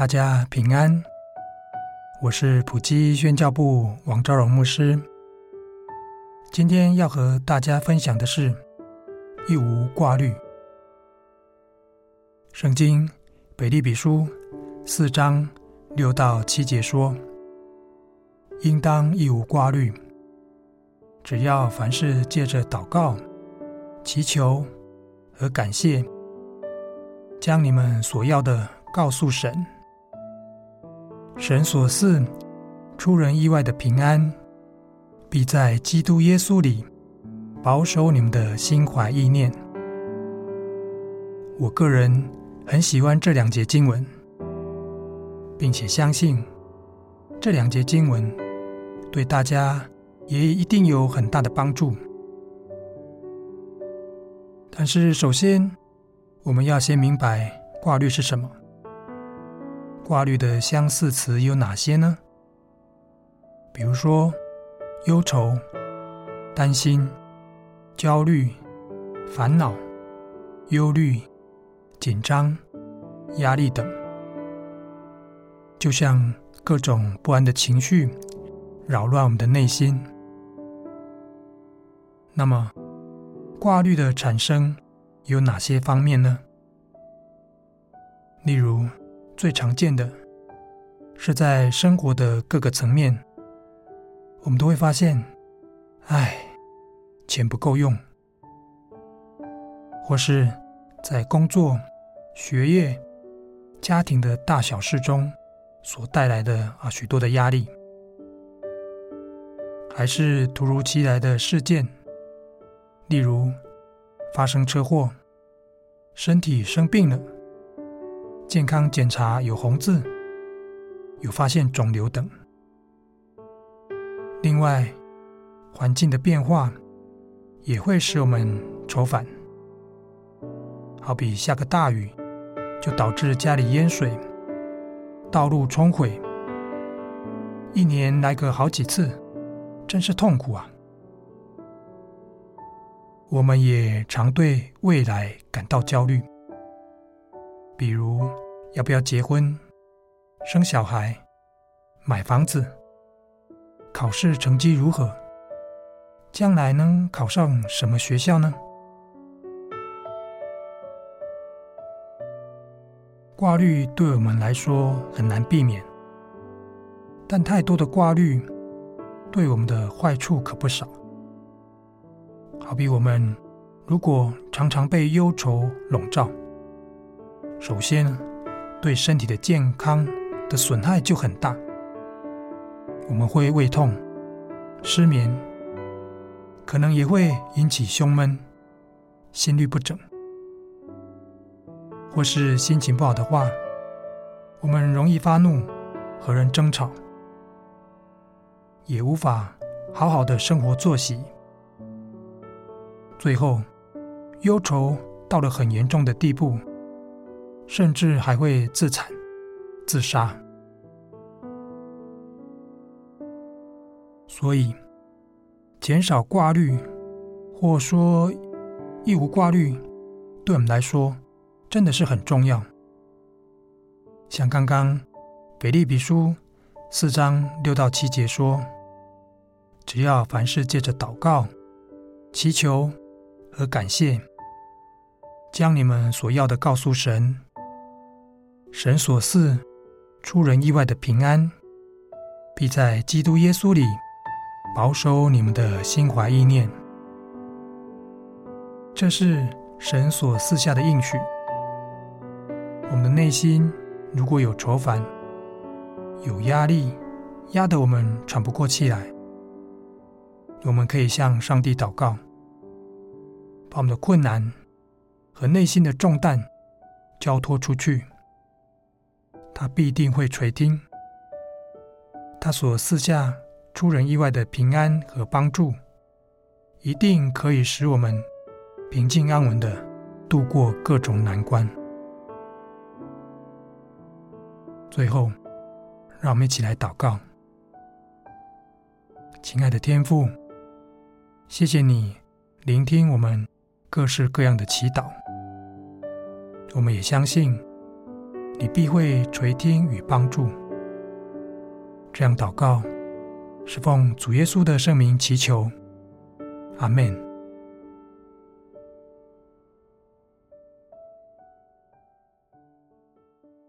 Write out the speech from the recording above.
大家平安，我是普基宣教部王昭荣牧师。今天要和大家分享的是一无挂虑。圣经北利比书四章六到七节说：“应当一无挂虑，只要凡事借着祷告、祈求和感谢，将你们所要的告诉神。”神所赐出人意外的平安，必在基督耶稣里保守你们的心怀意念。我个人很喜欢这两节经文，并且相信这两节经文对大家也一定有很大的帮助。但是，首先我们要先明白挂律是什么。挂虑的相似词有哪些呢？比如说，忧愁、担心、焦虑、烦恼、忧虑、紧张、压力等，就像各种不安的情绪扰乱我们的内心。那么，挂虑的产生有哪些方面呢？例如，最常见的是在生活的各个层面，我们都会发现，哎，钱不够用，或是在工作、学业、家庭的大小事中所带来的啊许多的压力，还是突如其来的事件，例如发生车祸、身体生病了。健康检查有红字，有发现肿瘤等。另外，环境的变化也会使我们愁烦。好比下个大雨，就导致家里淹水、道路冲毁，一年来个好几次，真是痛苦啊！我们也常对未来感到焦虑。比如要不要结婚、生小孩、买房子、考试成绩如何、将来能考上什么学校呢？挂虑对我们来说很难避免，但太多的挂虑对我们的坏处可不少。好比我们如果常常被忧愁笼罩。首先，对身体的健康的损害就很大。我们会胃痛、失眠，可能也会引起胸闷、心律不整，或是心情不好的话，我们容易发怒，和人争吵，也无法好好的生活作息。最后，忧愁到了很严重的地步。甚至还会自残、自杀。所以，减少挂虑，或说一无挂虑，对我们来说真的是很重要。像刚刚腓立比书四章六到七节说：“只要凡事借着祷告、祈求和感谢，将你们所要的告诉神。”神所赐出人意外的平安，必在基督耶稣里保守你们的心怀意念。这是神所赐下的应许。我们的内心如果有愁烦、有压力，压得我们喘不过气来，我们可以向上帝祷告，把我们的困难和内心的重担交托出去，他必定会垂听。他所赐下出人意外的平安和帮助，一定可以使我们平静安稳的度过各种难关。最后，让我们一起来祷告。亲爱的天父，谢谢你聆听我们各式各样的祈祷，我们也相信你必会垂听与帮助。这样祷告，是奉主耶稣的圣名祈求，阿门。